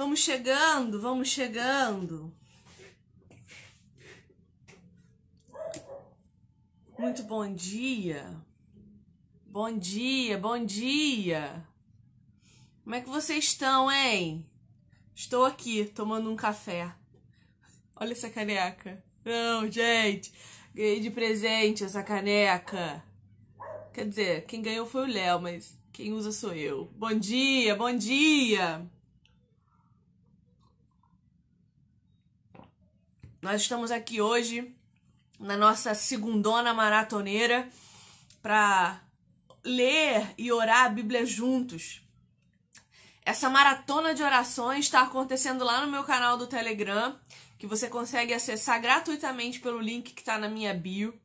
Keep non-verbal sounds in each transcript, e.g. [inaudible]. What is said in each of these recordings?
Vamos chegando, vamos chegando. Muito bom dia. Bom dia, bom dia. Como é que vocês estão, hein? Estou aqui tomando um café. Olha essa caneca. Não, gente. Ganhei de presente essa caneca. Quer dizer, quem ganhou foi o Léo, mas quem usa sou eu. Bom dia, bom dia. Nós estamos aqui hoje na nossa segundona maratoneira para ler e orar a Bíblia juntos. Essa maratona de orações está acontecendo lá no meu canal do Telegram, que você consegue acessar gratuitamente pelo link que está na minha bio.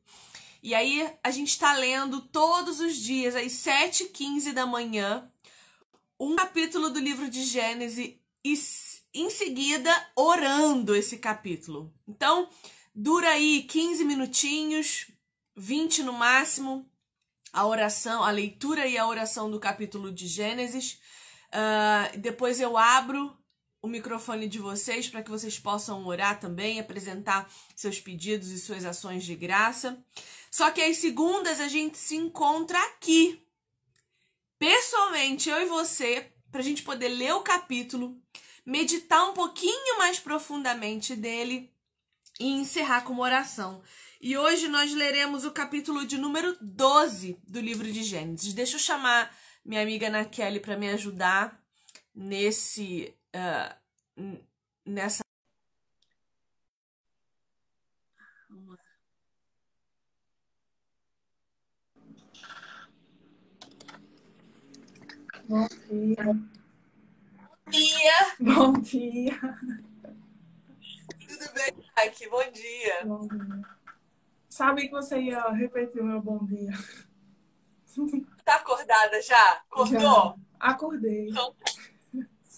E aí a gente está lendo todos os dias, às 7h15 da manhã, um capítulo do livro de Gênesis e em seguida orando esse capítulo. Então, dura aí 15 minutinhos, 20 no máximo, a oração, a leitura e a oração do capítulo de Gênesis. Uh, depois eu abro o microfone de vocês para que vocês possam orar também, apresentar seus pedidos e suas ações de graça. Só que às segundas a gente se encontra aqui, pessoalmente, eu e você, para a gente poder ler o capítulo, meditar um pouquinho mais profundamente dele e encerrar com uma oração. E hoje nós leremos o capítulo de número 12 do livro de Gênesis. Deixa eu chamar minha amiga Ana Kelly para me ajudar nesse uh, nessa Bom dia. Bom dia. [laughs] Bom dia. Tudo bem, Mike? Bom dia. Bom dia. Sabe que você ia repetir o meu bom dia. [laughs] Tá acordada já? Acordou? Já. Acordei. Então,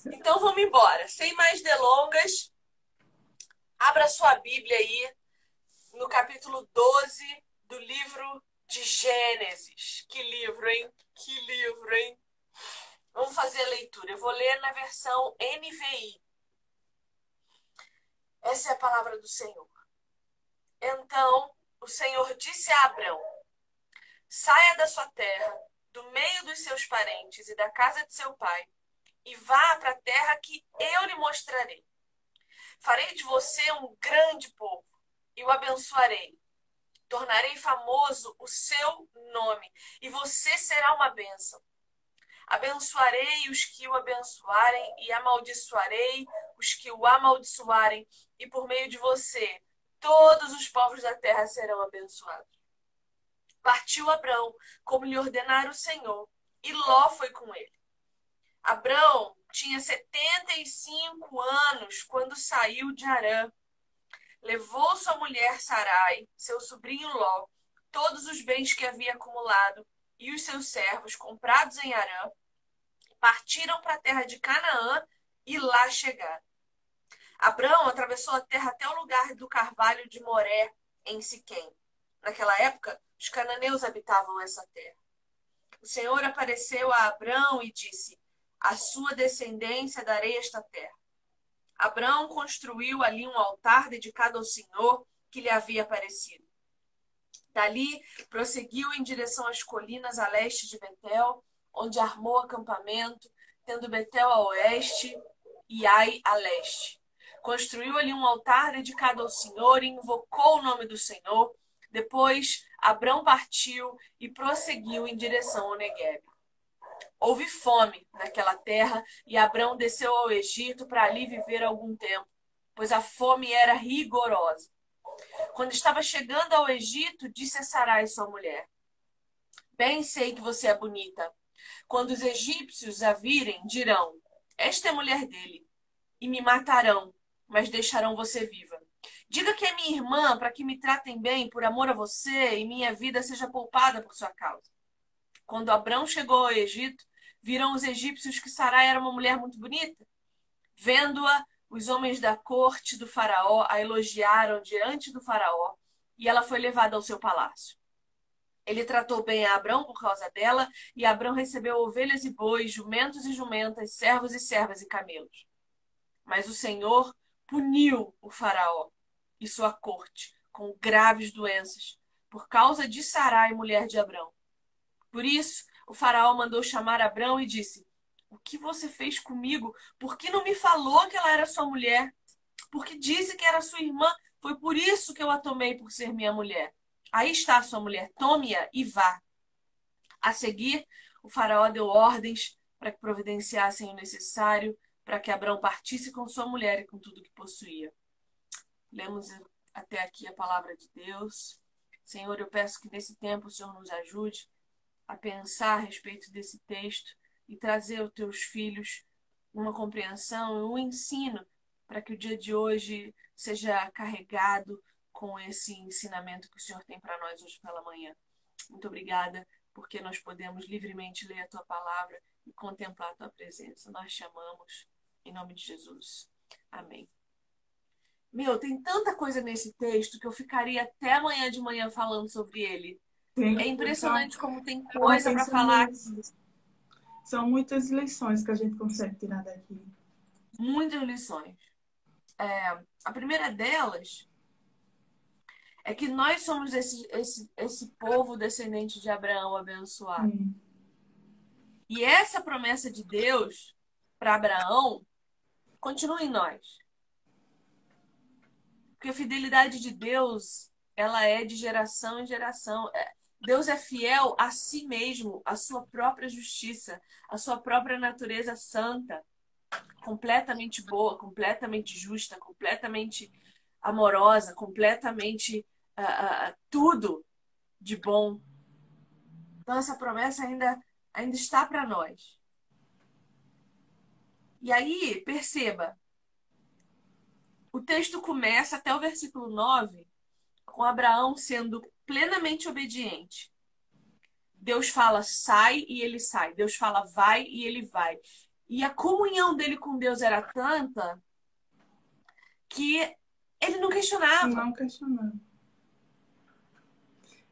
então vamos embora. Sem mais delongas, abra sua Bíblia aí no capítulo 12 do livro de Gênesis. Que livro, hein? Que livro, hein? Vamos fazer a leitura. Eu vou ler na versão NVI. Essa é a palavra do Senhor. Então o Senhor disse a Abrão: Saia da sua terra, do meio dos seus parentes e da casa de seu pai, e vá para a terra que eu lhe mostrarei. Farei de você um grande povo e o abençoarei. Tornarei famoso o seu nome e você será uma bênção. Abençoarei os que o abençoarem e amaldiçoarei os que o amaldiçoarem, e por meio de você todos os povos da terra serão abençoados. Partiu Abrão, como lhe ordenara o Senhor, e Ló foi com ele. Abrão tinha 75 anos quando saiu de Arã. Levou sua mulher Sarai, seu sobrinho Ló, todos os bens que havia acumulado e os seus servos comprados em Arã, partiram para a terra de Canaã e lá chegaram. Abraão atravessou a terra até o lugar do carvalho de Moré, em Siquém. Naquela época, os cananeus habitavam essa terra. O Senhor apareceu a Abraão e disse: A sua descendência darei esta terra. Abraão construiu ali um altar dedicado ao Senhor que lhe havia aparecido. Dali, prosseguiu em direção às colinas a leste de Betel, onde armou acampamento, tendo Betel a oeste e Ai a leste. Construiu ali um altar dedicado ao Senhor e invocou o nome do Senhor. Depois, Abrão partiu e prosseguiu em direção ao Negueb. Houve fome naquela terra e Abrão desceu ao Egito para ali viver algum tempo, pois a fome era rigorosa. Quando estava chegando ao Egito, disse a Sarai, sua mulher: Bem sei que você é bonita. Quando os egípcios a virem, dirão: Esta é a mulher dele, e me matarão, mas deixarão você viva. Diga que é minha irmã, para que me tratem bem por amor a você e minha vida seja poupada por sua causa. Quando Abrão chegou ao Egito, viram os egípcios que Sarai era uma mulher muito bonita. Vendo-a, os homens da corte do faraó a elogiaram diante do faraó e ela foi levada ao seu palácio. Ele tratou bem a Abrão por causa dela, e Abrão recebeu ovelhas e bois, jumentos e jumentas, servos e servas e camelos. Mas o Senhor puniu o Faraó e sua corte com graves doenças por causa de Sarai, mulher de Abrão. Por isso, o Faraó mandou chamar Abrão e disse: O que você fez comigo? Por que não me falou que ela era sua mulher? Porque disse que era sua irmã. Foi por isso que eu a tomei por ser minha mulher. Aí está sua mulher, tome-a e vá. A seguir, o faraó deu ordens para que providenciassem o necessário para que Abraão partisse com sua mulher e com tudo que possuía. Lemos até aqui a palavra de Deus. Senhor, eu peço que nesse tempo o Senhor nos ajude a pensar a respeito desse texto e trazer aos teus filhos uma compreensão, um ensino para que o dia de hoje seja carregado com esse ensinamento que o Senhor tem para nós hoje pela manhã. Muito obrigada, porque nós podemos livremente ler a tua palavra e contemplar a tua presença. Nós chamamos em nome de Jesus. Amém. Meu, tem tanta coisa nesse texto que eu ficaria até amanhã de manhã falando sobre ele. Sim, é impressionante então, como tem coisa para falar. São muitas lições que a gente consegue tirar daqui. Muitas lições. É, a primeira delas é que nós somos esse, esse, esse povo descendente de Abraão abençoado. Hum. E essa promessa de Deus para Abraão continua em nós. Porque a fidelidade de Deus, ela é de geração em geração. É, Deus é fiel a si mesmo, a sua própria justiça, a sua própria natureza santa, completamente boa, completamente justa, completamente amorosa, completamente uh, uh, tudo de bom. Então, essa promessa ainda, ainda está para nós. E aí, perceba, o texto começa até o versículo 9 com Abraão sendo plenamente obediente. Deus fala sai e ele sai. Deus fala vai e ele vai. E a comunhão dele com Deus era tanta que ele não questionava. Não questionava.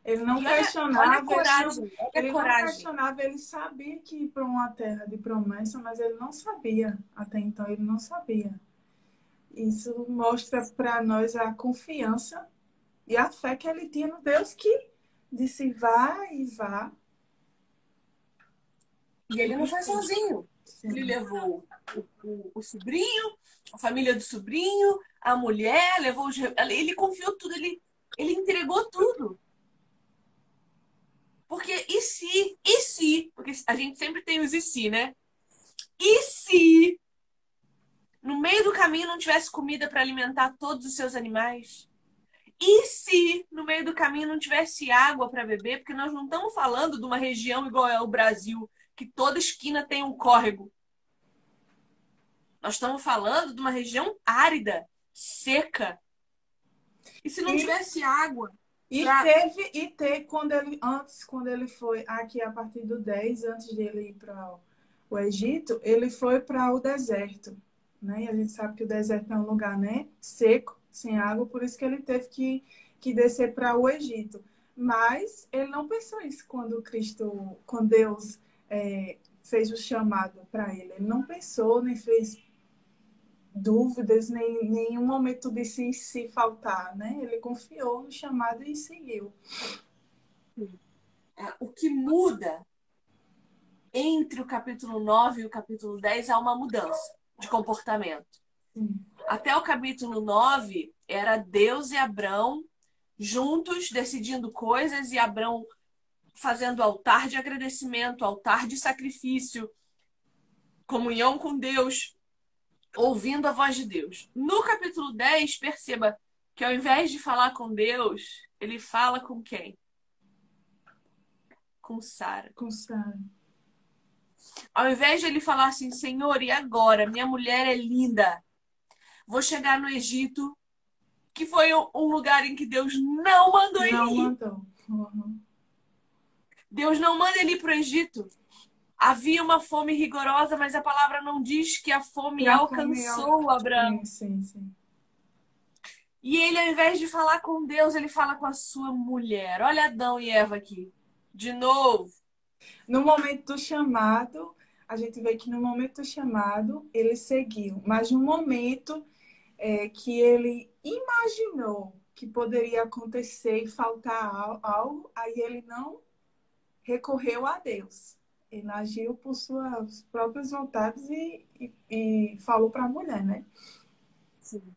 Ele não olha, questionava. Olha a coragem. Olha ele coragem. não questionava, ele sabia que ir para uma terra de promessa, mas ele não sabia. Até então, ele não sabia. Isso mostra para nós a confiança e a fé que ele tinha no Deus que disse vá e vá. E ele não foi sozinho. Sim. Ele levou o, o, o, sobrinho, a família do sobrinho, a mulher, levou os... Ele confiou tudo, ele, ele entregou tudo. Porque e se, e se, porque a gente sempre tem os e se, né? E se no meio do caminho não tivesse comida para alimentar todos os seus animais? E se no meio do caminho não tivesse água para beber? Porque nós não estamos falando de uma região igual é o Brasil, que toda esquina tem um córrego. Nós estamos falando de uma região árida, seca. E se não e... tivesse água? E pra... teve, e teve, quando ele, antes, quando ele foi aqui a partir do 10, antes de ele ir para o Egito, ele foi para o deserto, né? E a gente sabe que o deserto é um lugar, né? Seco, sem água, por isso que ele teve que, que descer para o Egito. Mas ele não pensou isso quando Cristo, quando Deus é, fez o chamado para ele. Ele não pensou, nem fez dúvidas, nem nenhum momento de se, se faltar, né? Ele confiou no chamado e seguiu. É, o que muda entre o capítulo 9 e o capítulo 10 há uma mudança de comportamento. Até o capítulo 9 era Deus e Abrão juntos decidindo coisas e Abrão fazendo altar de agradecimento, altar de sacrifício, comunhão com Deus, ouvindo a voz de Deus. No capítulo 10, perceba que ao invés de falar com Deus, ele fala com quem? Com Sara. Com Sara. Ao invés de ele falar assim, Senhor, e agora? Minha mulher é linda. Vou chegar no Egito, que foi um lugar em que Deus não mandou ele não ir. Mandou. Uhum. Deus não manda ele ir para o Egito. Havia uma fome rigorosa, mas a palavra não diz que a fome alcançou fome Abraão. Sim, sim. E ele, ao invés de falar com Deus, ele fala com a sua mulher. Olha Adão e Eva aqui. De novo. No momento do chamado, a gente vê que no momento do chamado ele seguiu, mas no momento é, que ele imaginou que poderia acontecer e faltar algo, aí ele não recorreu a Deus. Ele agiu por suas próprias vontades e, e, e falou para a mulher, né? Sim.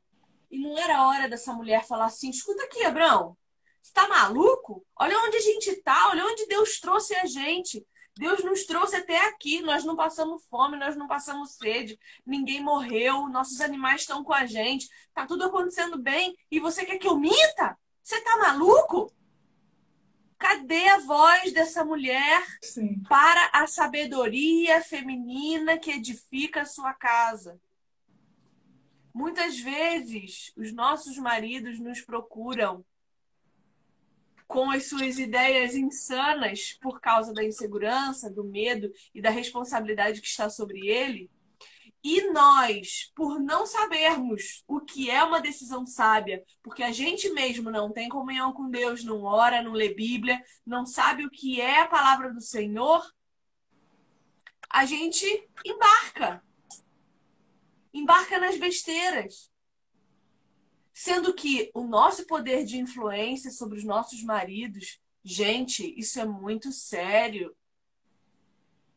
E não era hora dessa mulher falar assim: escuta aqui, Abraão, você tá maluco? Olha onde a gente tá, olha onde Deus trouxe a gente. Deus nos trouxe até aqui, nós não passamos fome, nós não passamos sede, ninguém morreu, nossos animais estão com a gente, tá tudo acontecendo bem e você quer que eu minta? Você tá maluco? Cadê a voz dessa mulher Sim. para a sabedoria feminina que edifica a sua casa? Muitas vezes os nossos maridos nos procuram com as suas ideias insanas por causa da insegurança, do medo e da responsabilidade que está sobre ele. E nós, por não sabermos o que é uma decisão sábia, porque a gente mesmo não tem comunhão com Deus, não ora, não lê Bíblia, não sabe o que é a palavra do Senhor, a gente embarca. Embarca nas besteiras. Sendo que o nosso poder de influência sobre os nossos maridos, gente, isso é muito sério.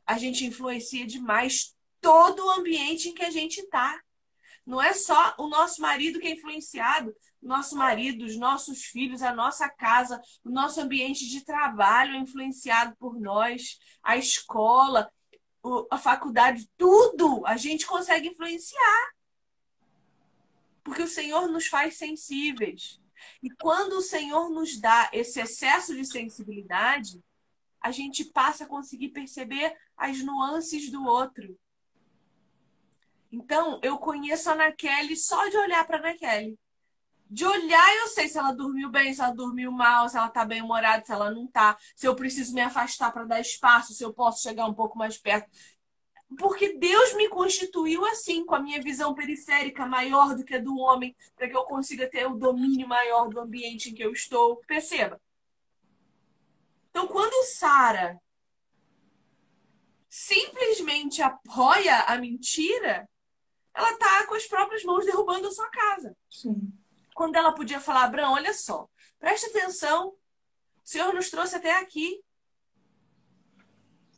A gente influencia demais todo o ambiente em que a gente está. Não é só o nosso marido que é influenciado, nosso marido, os nossos filhos, a nossa casa, o nosso ambiente de trabalho é influenciado por nós, a escola, a faculdade, tudo a gente consegue influenciar porque o Senhor nos faz sensíveis. E quando o Senhor nos dá esse excesso de sensibilidade, a gente passa a conseguir perceber as nuances do outro. Então, eu conheço a Ana Kelly só de olhar para a Ana Kelly. De olhar, eu sei se ela dormiu bem, se ela dormiu mal, se ela está bem humorada, se ela não está, se eu preciso me afastar para dar espaço, se eu posso chegar um pouco mais perto porque Deus me constituiu assim, com a minha visão periférica maior do que a do homem, para que eu consiga ter o domínio maior do ambiente em que eu estou. Perceba. Então, quando Sara simplesmente apoia a mentira, ela está com as próprias mãos derrubando a sua casa. Sim. Quando ela podia falar, Abraão, olha só, preste atenção, o Senhor nos trouxe até aqui.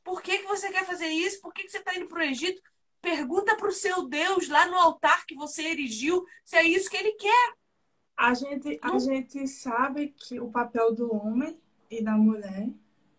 Por que, que você quer fazer isso? Por que, que você está indo para o Egito? Pergunta para o seu Deus lá no altar que você erigiu se é isso que ele quer. A gente, a gente sabe que o papel do homem e da mulher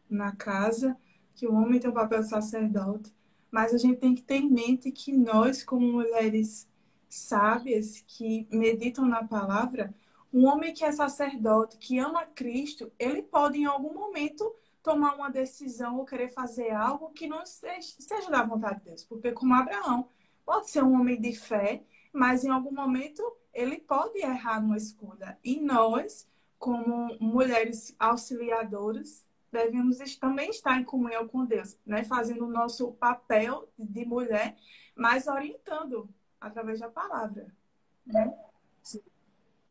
na casa, que o homem tem o papel de sacerdote, mas a gente tem que ter em mente que nós, como mulheres sábias que meditam na palavra, um homem que é sacerdote, que ama Cristo, ele pode em algum momento tomar uma decisão ou querer fazer algo que não seja, da vontade de Deus. Porque, como Abraão, pode ser um homem de fé, mas em algum momento ele pode errar numa escolha. E nós, como mulheres auxiliadoras, devemos também estar em comunhão com Deus, né? fazendo o nosso papel de mulher, mas orientando através da palavra. Né?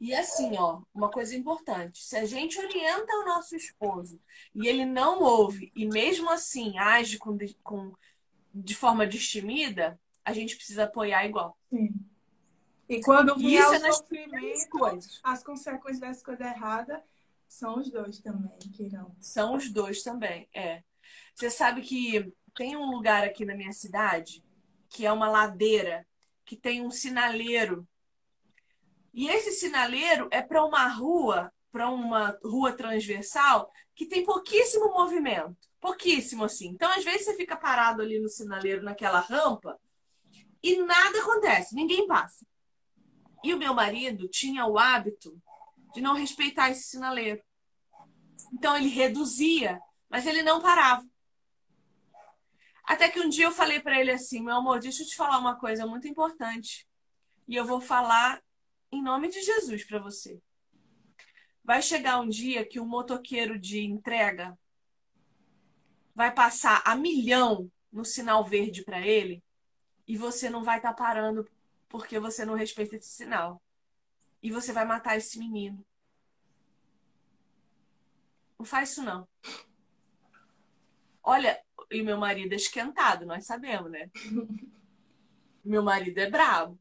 E assim, ó, uma coisa importante: se a gente orienta o nosso esposo e ele não ouve e mesmo assim age com, com, de forma destemida, a gente precisa apoiar igual. Sim. E quando vier Isso o é sofrimento, as consequências dessa coisa errada são os dois também que irão. São os dois também, é. Você sabe que tem um lugar aqui na minha cidade que é uma ladeira que tem um sinaleiro e esse sinaleiro é para uma rua, para uma rua transversal que tem pouquíssimo movimento, pouquíssimo assim. Então, às vezes você fica parado ali no sinaleiro naquela rampa e nada acontece, ninguém passa. E o meu marido tinha o hábito de não respeitar esse sinaleiro. Então ele reduzia, mas ele não parava. Até que um dia eu falei para ele assim: meu amor, deixa eu te falar uma coisa muito importante. E eu vou falar em nome de Jesus para você. Vai chegar um dia que o motoqueiro de entrega vai passar a milhão no sinal verde para ele e você não vai estar tá parando porque você não respeita esse sinal. E você vai matar esse menino. Não faz isso não. Olha, e meu marido é esquentado, nós sabemos, né? [laughs] meu marido é bravo.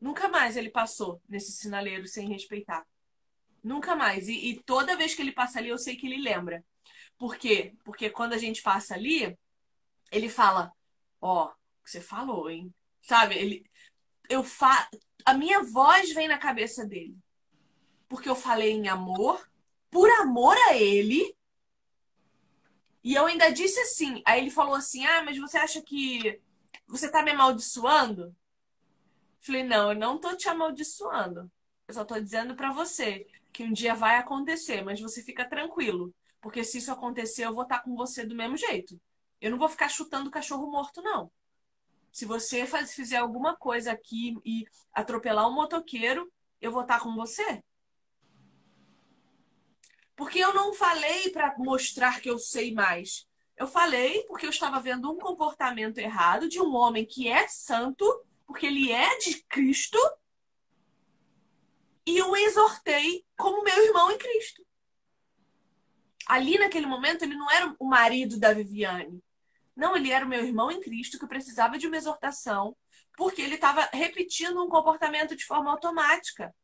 Nunca mais ele passou nesse sinaleiro sem respeitar. Nunca mais. E, e, toda vez que ele passa ali, eu sei que ele lembra. Por quê? Porque quando a gente passa ali, ele fala: Ó, oh, você falou, hein? Sabe? Ele, eu fa... A minha voz vem na cabeça dele. Porque eu falei em amor, por amor a ele. E eu ainda disse assim. Aí ele falou assim: Ah, mas você acha que você tá me amaldiçoando? Falei: Não, eu não tô te amaldiçoando. Eu só tô dizendo para você que um dia vai acontecer, mas você fica tranquilo. Porque se isso acontecer, eu vou estar com você do mesmo jeito. Eu não vou ficar chutando cachorro morto, não. Se você faz, fizer alguma coisa aqui e atropelar um motoqueiro, eu vou estar com você. Porque eu não falei para mostrar que eu sei mais. Eu falei porque eu estava vendo um comportamento errado de um homem que é santo, porque ele é de Cristo, e eu exortei como meu irmão em Cristo. Ali naquele momento ele não era o marido da Viviane. Não, ele era o meu irmão em Cristo que precisava de uma exortação, porque ele estava repetindo um comportamento de forma automática.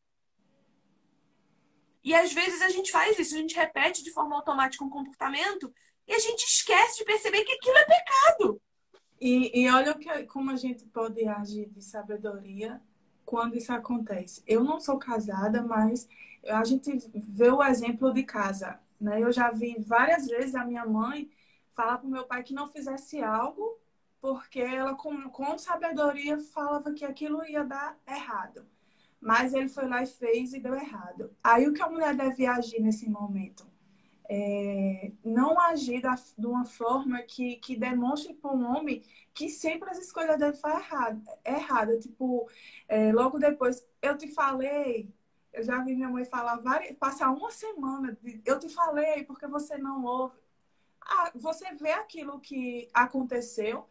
E às vezes a gente faz isso, a gente repete de forma automática um comportamento e a gente esquece de perceber que aquilo é pecado. E, e olha que, como a gente pode agir de sabedoria quando isso acontece. Eu não sou casada, mas a gente vê o exemplo de casa. Né? Eu já vi várias vezes a minha mãe falar para o meu pai que não fizesse algo porque ela, com, com sabedoria, falava que aquilo ia dar errado. Mas ele foi lá e fez e deu errado. Aí o que a mulher deve agir nesse momento? É, não agir da, de uma forma que, que demonstre para um homem que sempre as escolhas dele foram erradas. Errada. Tipo, é, logo depois, eu te falei, eu já vi minha mãe falar, várias, passar uma semana, eu te falei porque você não ouve. Ah, você vê aquilo que aconteceu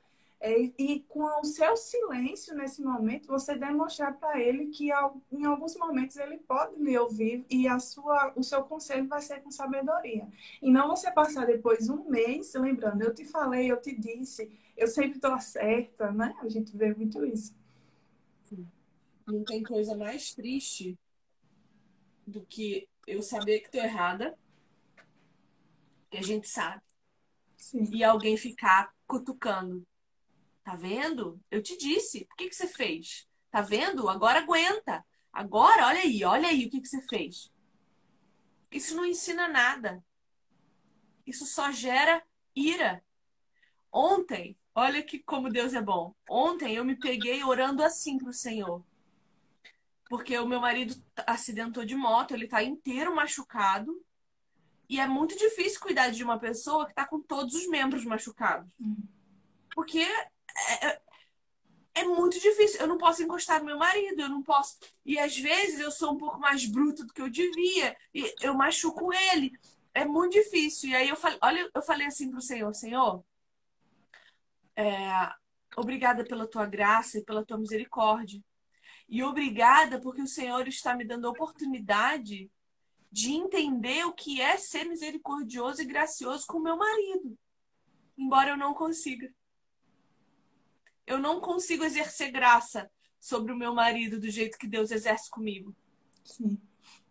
é, e com o seu silêncio nesse momento, você demonstrar para ele que em alguns momentos ele pode lhe ouvir e a sua, o seu conselho vai ser com sabedoria. E não você passar depois um mês lembrando, eu te falei, eu te disse, eu sempre estou certa, né? A gente vê muito isso. Sim. Não tem coisa mais triste do que eu saber que estou errada, que a gente sabe. Sim. E alguém ficar cutucando Tá vendo? Eu te disse. Por que, que você fez? Tá vendo? Agora aguenta. Agora, olha aí, olha aí o que, que você fez. Isso não ensina nada. Isso só gera ira. Ontem, olha que como Deus é bom. Ontem eu me peguei orando assim pro Senhor. Porque o meu marido acidentou de moto, ele tá inteiro machucado. E é muito difícil cuidar de uma pessoa que tá com todos os membros machucados. Hum. Porque é, é, é muito difícil. Eu não posso encostar no meu marido, eu não posso. E às vezes eu sou um pouco mais bruta do que eu devia, e eu machuco ele. É muito difícil. E aí eu falei, olha, eu falei assim pro Senhor, Senhor, é, obrigada pela tua graça e pela tua misericórdia. E obrigada porque o Senhor está me dando a oportunidade de entender o que é ser misericordioso e gracioso com meu marido. Embora eu não consiga eu não consigo exercer graça sobre o meu marido do jeito que Deus exerce comigo. Sim.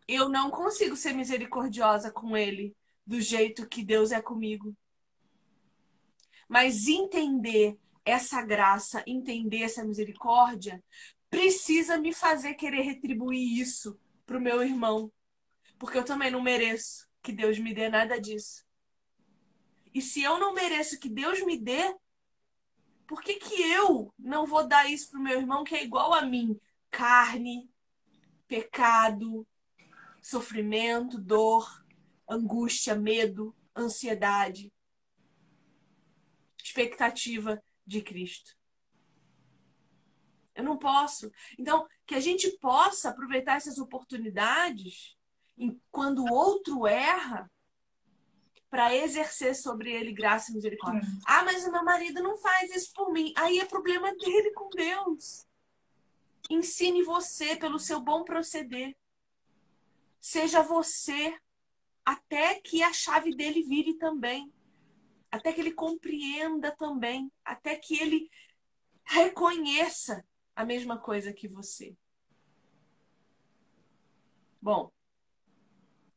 Eu não consigo ser misericordiosa com ele do jeito que Deus é comigo. Mas entender essa graça, entender essa misericórdia, precisa me fazer querer retribuir isso para o meu irmão. Porque eu também não mereço que Deus me dê nada disso. E se eu não mereço que Deus me dê, por que, que eu não vou dar isso pro meu irmão que é igual a mim? Carne, pecado, sofrimento, dor, angústia, medo, ansiedade, expectativa de Cristo. Eu não posso. Então, que a gente possa aproveitar essas oportunidades quando o outro erra para exercer sobre ele graça e misericórdia. Uhum. Ah, mas o meu marido não faz isso por mim. Aí é problema dele com Deus. Ensine você pelo seu bom proceder. Seja você até que a chave dele vire também. até que ele compreenda também, até que ele reconheça a mesma coisa que você. Bom,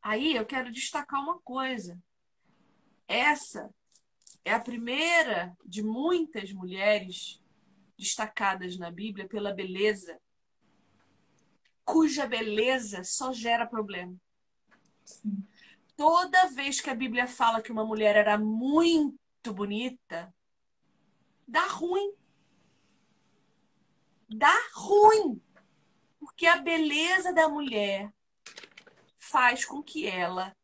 aí eu quero destacar uma coisa. Essa é a primeira de muitas mulheres destacadas na Bíblia pela beleza, cuja beleza só gera problema. Sim. Toda vez que a Bíblia fala que uma mulher era muito bonita, dá ruim. Dá ruim. Porque a beleza da mulher faz com que ela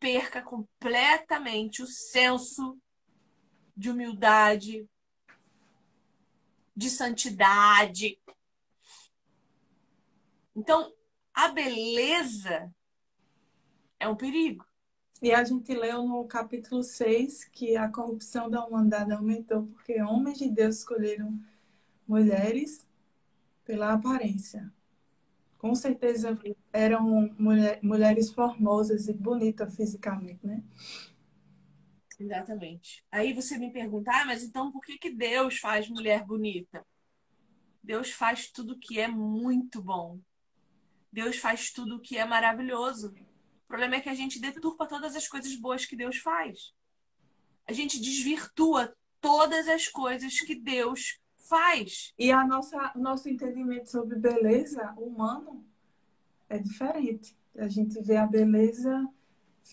perca completamente o senso de humildade, de santidade. Então, a beleza é um perigo. E a gente leu no capítulo 6 que a corrupção da humanidade aumentou porque homens de Deus escolheram mulheres pela aparência. Com certeza eram mulher, mulheres formosas e bonitas fisicamente, né? Exatamente. Aí você me pergunta, ah, mas então por que, que Deus faz mulher bonita? Deus faz tudo que é muito bom. Deus faz tudo que é maravilhoso. O problema é que a gente deturpa todas as coisas boas que Deus faz. A gente desvirtua todas as coisas que Deus faz. E a nossa nosso entendimento sobre beleza humano é diferente. A gente vê a beleza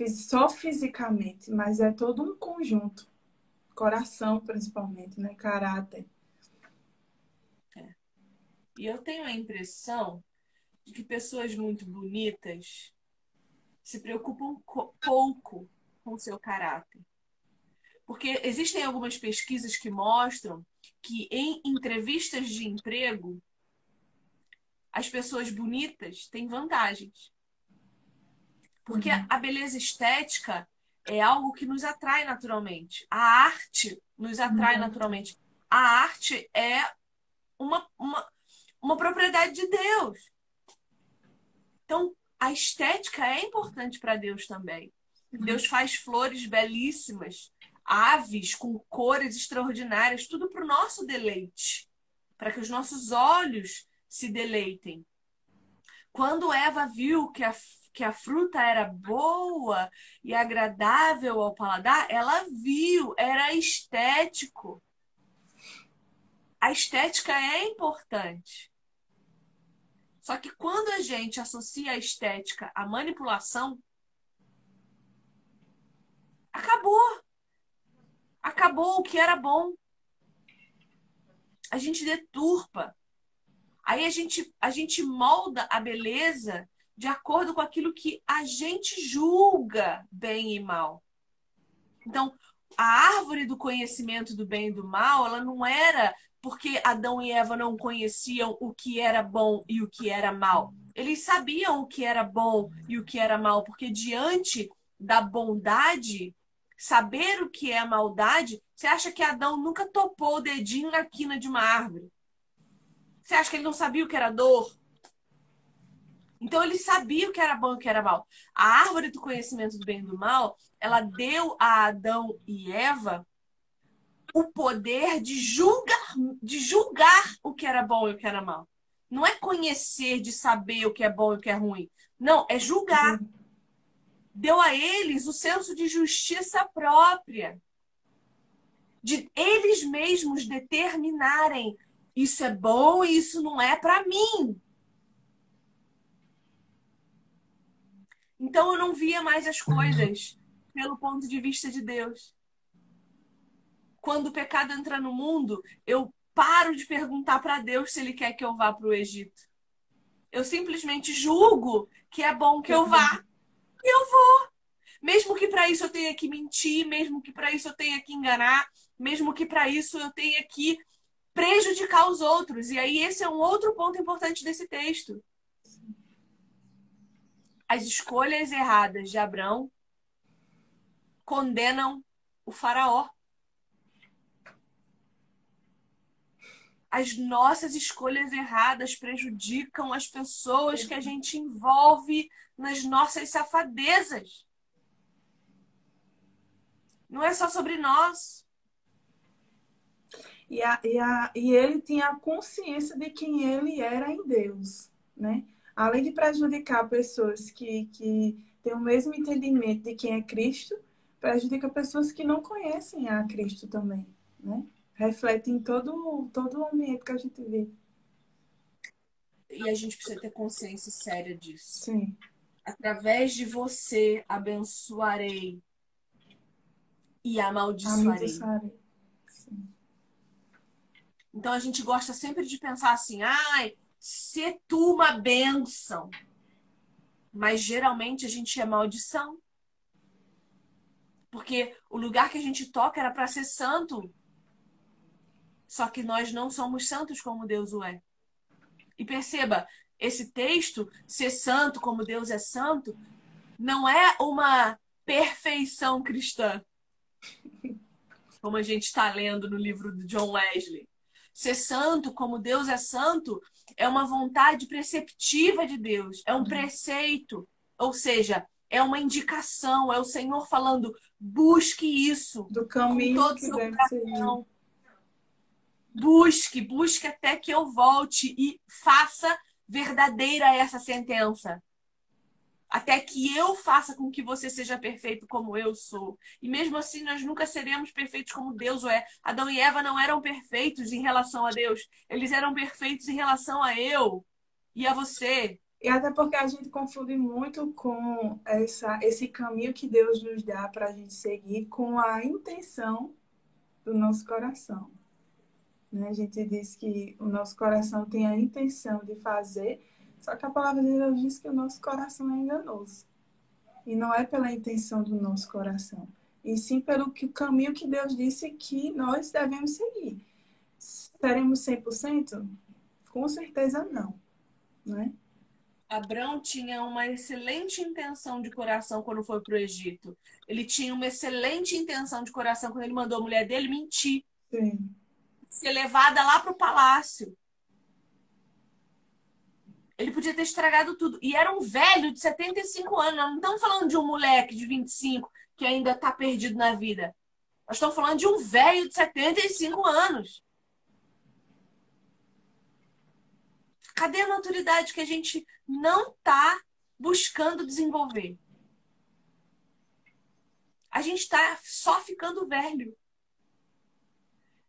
só fisicamente, mas é todo um conjunto. Coração, principalmente, né? Caráter. É. E eu tenho a impressão de que pessoas muito bonitas se preocupam pouco com o seu caráter. Porque existem algumas pesquisas que mostram que em entrevistas de emprego, as pessoas bonitas têm vantagens. Porque uhum. a beleza estética é algo que nos atrai naturalmente. A arte nos atrai uhum. naturalmente. A arte é uma, uma, uma propriedade de Deus. Então, a estética é importante para Deus também. Uhum. Deus faz flores belíssimas, aves com cores extraordinárias, tudo para o nosso deleite, para que os nossos olhos se deleitem. Quando Eva viu que a que a fruta era boa e agradável ao paladar, ela viu, era estético. A estética é importante. Só que quando a gente associa a estética à manipulação, acabou. Acabou o que era bom. A gente deturpa. Aí a gente, a gente molda a beleza de acordo com aquilo que a gente julga bem e mal. Então, a árvore do conhecimento do bem e do mal, ela não era porque Adão e Eva não conheciam o que era bom e o que era mal. Eles sabiam o que era bom e o que era mal, porque diante da bondade, saber o que é maldade, você acha que Adão nunca topou o dedinho na quina de uma árvore? Você acha que ele não sabia o que era dor? Então ele sabia o que era bom e o que era mal. A árvore do conhecimento do bem e do mal, ela deu a Adão e Eva o poder de julgar, de julgar o que era bom e o que era mal. Não é conhecer de saber o que é bom e o que é ruim. Não, é julgar. Uhum. Deu a eles o senso de justiça própria. De eles mesmos determinarem isso é bom e isso não é para mim. Então eu não via mais as coisas pelo ponto de vista de Deus. Quando o pecado entra no mundo, eu paro de perguntar para Deus se ele quer que eu vá para o Egito. Eu simplesmente julgo que é bom que eu vá. Eu vou. Mesmo que para isso eu tenha que mentir, mesmo que para isso eu tenha que enganar, mesmo que para isso eu tenha que prejudicar os outros. E aí esse é um outro ponto importante desse texto as escolhas erradas de Abraão condenam o faraó. As nossas escolhas erradas prejudicam as pessoas que a gente envolve nas nossas safadezas. Não é só sobre nós. E, a, e, a, e ele tinha a consciência de quem ele era em Deus, né? Além de prejudicar pessoas que, que têm o mesmo entendimento de quem é Cristo, prejudica pessoas que não conhecem a Cristo também, né? Reflete em todo, todo o ambiente que a gente vive. E a gente precisa ter consciência séria disso. Sim. Através de você abençoarei e amaldiçoarei. Amaldiçoarei. Sim. Então a gente gosta sempre de pensar assim, ai, ser tu uma benção. Mas geralmente a gente é maldição. Porque o lugar que a gente toca era para ser santo. Só que nós não somos santos como Deus o é. E perceba, esse texto, ser santo como Deus é santo, não é uma perfeição cristã. Como a gente está lendo no livro do John Wesley. Ser santo como Deus é santo é uma vontade preceptiva de Deus, é um preceito, ou seja, é uma indicação, é o Senhor falando: busque isso do caminho com todo que seu coração. Busque, busque até que eu volte e faça verdadeira essa sentença até que eu faça com que você seja perfeito como eu sou. E mesmo assim, nós nunca seremos perfeitos como Deus é. Adão e Eva não eram perfeitos em relação a Deus, eles eram perfeitos em relação a eu e a você. E até porque a gente confunde muito com essa, esse caminho que Deus nos dá para a gente seguir com a intenção do nosso coração. Né? A gente diz que o nosso coração tem a intenção de fazer só que a palavra de Deus diz que o nosso coração é enganoso. E não é pela intenção do nosso coração, e sim pelo que, o caminho que Deus disse que nós devemos seguir. Seremos 100%? Com certeza não, né? Abraão tinha uma excelente intenção de coração quando foi para o Egito. Ele tinha uma excelente intenção de coração quando ele mandou a mulher dele mentir. Sim. Ser levada lá para o palácio. Ele podia ter estragado tudo. E era um velho de 75 anos. Nós não estamos falando de um moleque de 25 que ainda está perdido na vida. Nós estamos falando de um velho de 75 anos. Cadê a maturidade que a gente não está buscando desenvolver? A gente está só ficando velho.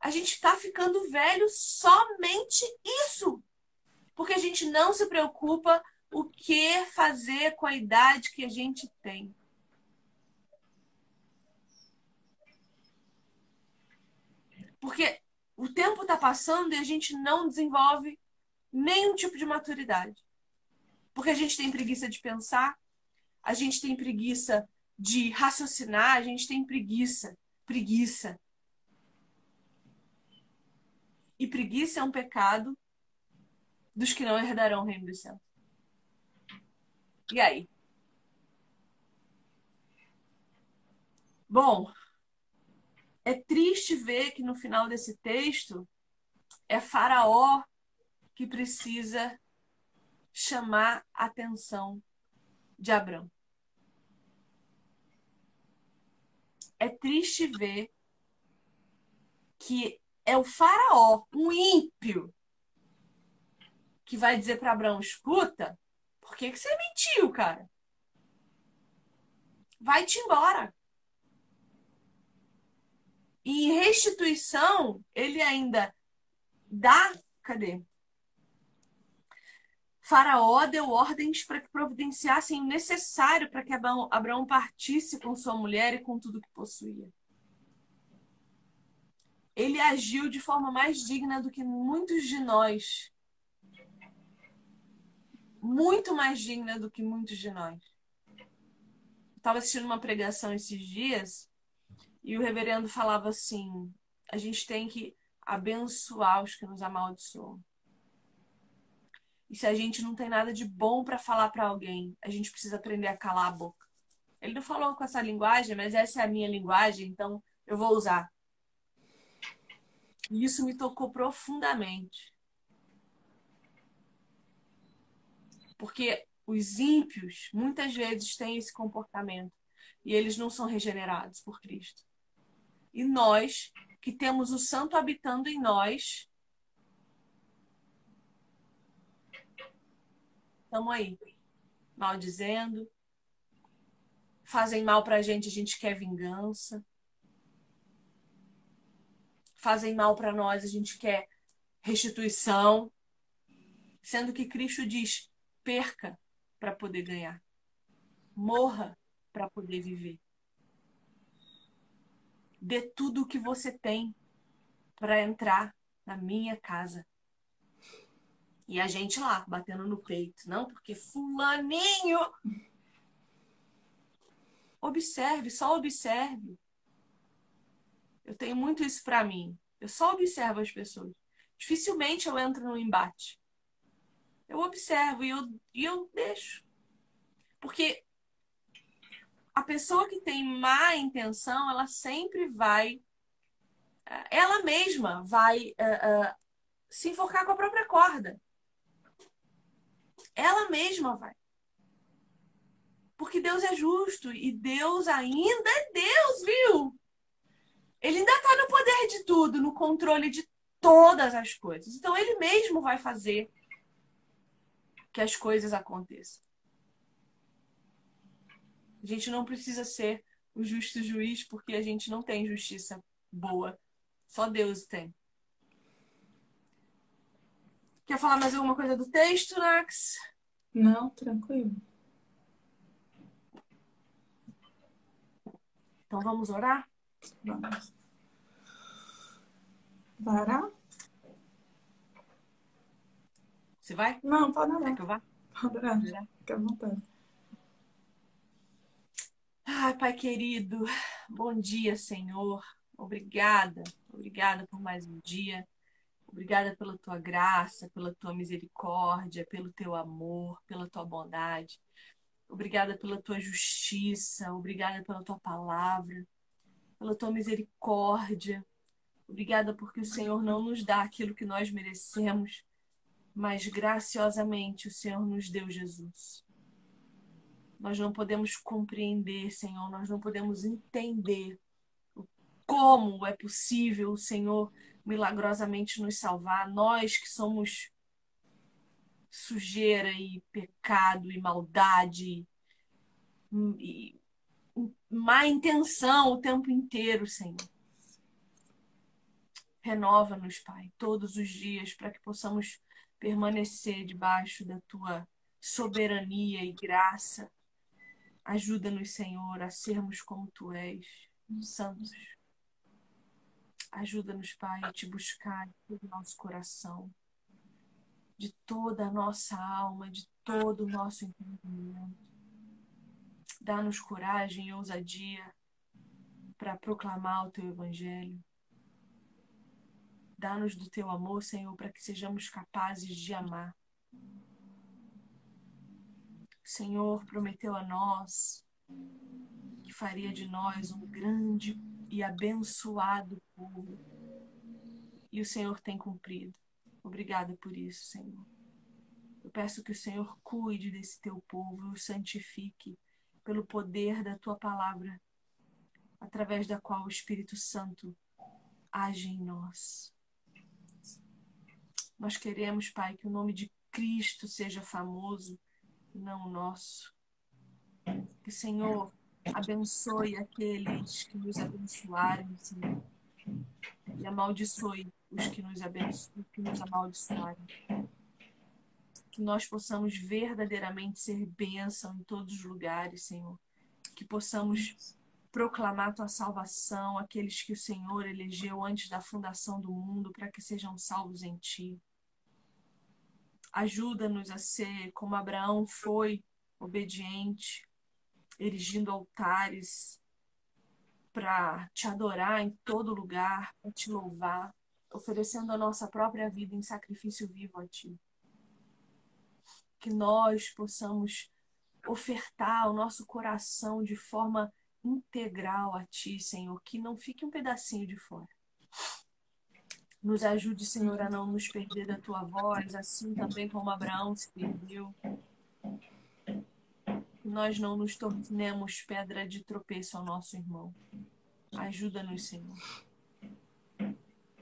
A gente está ficando velho somente isso porque a gente não se preocupa o que fazer com a idade que a gente tem. Porque o tempo está passando e a gente não desenvolve nenhum tipo de maturidade. Porque a gente tem preguiça de pensar, a gente tem preguiça de raciocinar, a gente tem preguiça, preguiça. E preguiça é um pecado dos que não herdarão o reino dos céus. E aí? Bom, é triste ver que no final desse texto é Faraó que precisa chamar a atenção de Abraão. É triste ver que é o Faraó, um ímpio, que vai dizer para Abraão: escuta, por que, que você mentiu, cara? Vai-te embora. E em restituição, ele ainda dá. Cadê? Faraó deu ordens para que providenciassem o necessário para que Abraão partisse com sua mulher e com tudo que possuía. Ele agiu de forma mais digna do que muitos de nós muito mais digna do que muitos de nós. Estava assistindo uma pregação esses dias e o reverendo falava assim: a gente tem que abençoar os que nos amaldiçoam. E se a gente não tem nada de bom para falar para alguém, a gente precisa aprender a calar a boca. Ele não falou com essa linguagem, mas essa é a minha linguagem, então eu vou usar. E isso me tocou profundamente. Porque os ímpios muitas vezes têm esse comportamento e eles não são regenerados por Cristo. E nós, que temos o santo habitando em nós, estamos aí, maldizendo, fazem mal pra gente, a gente quer vingança. Fazem mal para nós, a gente quer restituição. Sendo que Cristo diz: perca para poder ganhar. Morra para poder viver. Dê tudo o que você tem para entrar na minha casa. E a gente lá, batendo no peito. Não, porque fulaninho. Observe, só observe. Eu tenho muito isso para mim. Eu só observo as pessoas. Dificilmente eu entro no embate. Eu observo e eu, e eu deixo. Porque a pessoa que tem má intenção, ela sempre vai. Ela mesma vai uh, uh, se enforcar com a própria corda. Ela mesma vai. Porque Deus é justo e Deus ainda é Deus, viu? Ele ainda está no poder de tudo, no controle de todas as coisas. Então ele mesmo vai fazer que as coisas aconteçam. A gente não precisa ser o justo juiz porque a gente não tem justiça boa. Só Deus tem. Quer falar mais alguma coisa do texto, Nax? Não, tranquilo. Então vamos orar? Vamos. Orar? Você vai? Não, pode Quer orar. que eu vá? Pode orar. Fica à vontade. Ai, Pai querido, bom dia, Senhor. Obrigada, obrigada por mais um dia. Obrigada pela tua graça, pela tua misericórdia, pelo teu amor, pela tua bondade. Obrigada pela tua justiça, obrigada pela tua palavra, pela tua misericórdia. Obrigada porque o Senhor não nos dá aquilo que nós merecemos, mas graciosamente o Senhor nos deu Jesus. Nós não podemos compreender, Senhor, nós não podemos entender como é possível o Senhor milagrosamente nos salvar, nós que somos sujeira e pecado e maldade e má intenção o tempo inteiro, Senhor. Renova-nos, Pai, todos os dias para que possamos permanecer debaixo da tua soberania e graça. Ajuda-nos, Senhor, a sermos como tu és, santos. Ajuda-nos, Pai, a te buscar de todo o nosso coração, de toda a nossa alma, de todo o nosso entendimento. Dá-nos coragem e ousadia para proclamar o teu evangelho. Dá-nos do teu amor, Senhor, para que sejamos capazes de amar. O Senhor prometeu a nós que faria de nós um grande e abençoado povo. E o Senhor tem cumprido. Obrigada por isso, Senhor. Eu peço que o Senhor cuide desse teu povo e o santifique pelo poder da tua palavra, através da qual o Espírito Santo age em nós. Nós queremos, Pai, que o nome de Cristo seja famoso, não o nosso. Que o Senhor abençoe aqueles que nos abençoarem, Senhor. E amaldiçoe os que nos abençoem, que nos amaldiçoarem. Que nós possamos verdadeiramente ser bênção em todos os lugares, Senhor. Que possamos proclamar tua salvação àqueles que o Senhor elegeu antes da fundação do mundo para que sejam salvos em ti. Ajuda-nos a ser como Abraão foi, obediente, erigindo altares para te adorar em todo lugar, para te louvar, oferecendo a nossa própria vida em sacrifício vivo a ti. Que nós possamos ofertar o nosso coração de forma integral a ti, Senhor, que não fique um pedacinho de fora. Nos ajude, Senhor, a não nos perder da tua voz, assim também como Abraão se perdeu. Que nós não nos tornemos pedra de tropeço ao nosso irmão. Ajuda-nos, Senhor.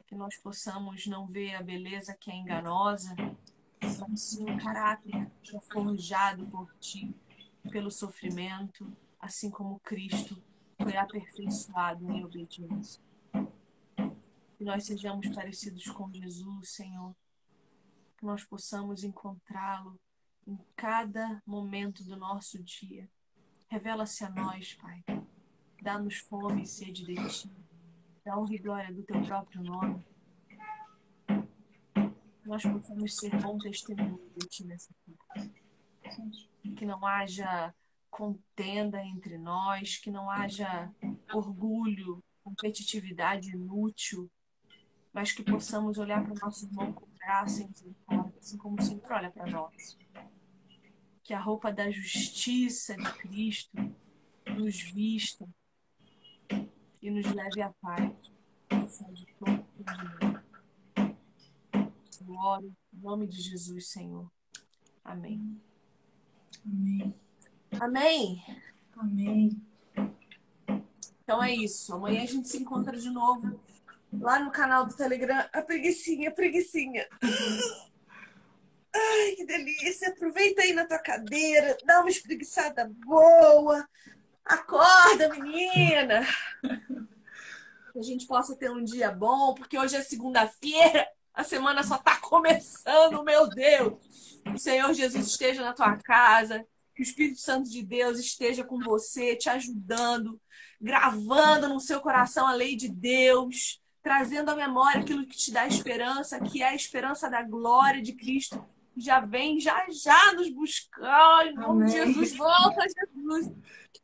Que nós possamos não ver a beleza que é enganosa, mas sim o caráter forjado por Ti, pelo sofrimento, assim como Cristo foi aperfeiçoado em obediência. Que nós sejamos parecidos com Jesus, Senhor. Que nós possamos encontrá-lo em cada momento do nosso dia. Revela-se a nós, Pai. Dá-nos fome e sede de Ti. Da honra e glória do Teu próprio nome. Que nós possamos ser bom testemunho de Ti nessa. Que não haja contenda entre nós, que não haja orgulho, competitividade inútil, mas que possamos olhar para o nosso irmão com graça e assim como o Senhor olha para nós. Que a roupa da justiça de Cristo nos vista e nos leve à paz. De todo em nome de Jesus, Senhor. Amém. Amém. Amém. Amém. Então é isso. Amanhã a gente se encontra de novo lá no canal do Telegram. A preguiçinha, a preguiçinha. Ai, que delícia. Aproveita aí na tua cadeira, dá uma espreguiçada boa. Acorda, menina. [laughs] Que a gente possa ter um dia bom, porque hoje é segunda-feira. A semana só está [laughs] começando, meu Deus. O Senhor Jesus esteja na tua casa que o Espírito Santo de Deus esteja com você, te ajudando, gravando no seu coração a lei de Deus, trazendo à memória aquilo que te dá esperança, que é a esperança da glória de Cristo, que já vem já já nos buscar. Em nome de Jesus, volta, Jesus.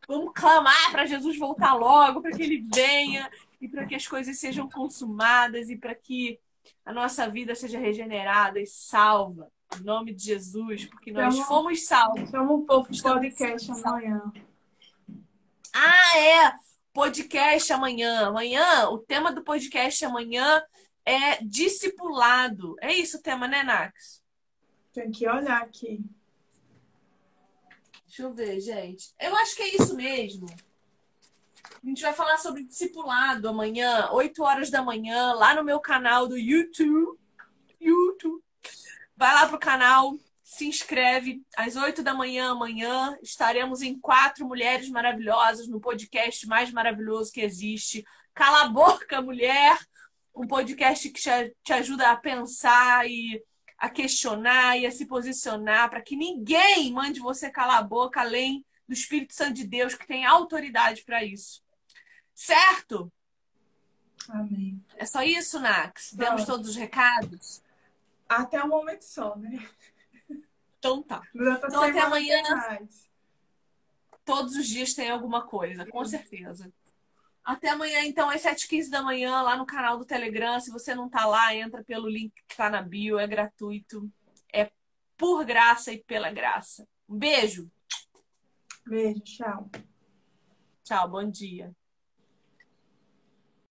Vamos clamar para Jesus voltar logo, para que ele venha e para que as coisas sejam consumadas e para que a nossa vida seja regenerada e salva. Em nome de Jesus, porque nós chama, fomos salvos. Chama um pouco de podcast amanhã. Ah, é! Podcast amanhã. Amanhã, o tema do podcast amanhã é discipulado. É isso o tema, né, Nax? Tem que olhar aqui. Deixa eu ver, gente. Eu acho que é isso mesmo. A gente vai falar sobre discipulado amanhã, 8 horas da manhã, lá no meu canal do YouTube. YouTube. Vai lá pro canal, se inscreve às 8 da manhã amanhã. Estaremos em quatro mulheres maravilhosas no podcast mais maravilhoso que existe. Cala a boca, mulher! Um podcast que te ajuda a pensar e a questionar e a se posicionar para que ninguém mande você calar a boca além do Espírito Santo de Deus que tem autoridade para isso. Certo? Amém. É só isso, Nax? Demos todos os recados? Até o momento só, né? Então tá. Então até amanhã. Todos os dias tem alguma coisa, com certeza. Até amanhã, então, às 7h15 da manhã, lá no canal do Telegram. Se você não tá lá, entra pelo link que tá na bio, é gratuito. É por graça e pela graça. Um beijo. Beijo, tchau. Tchau, bom dia.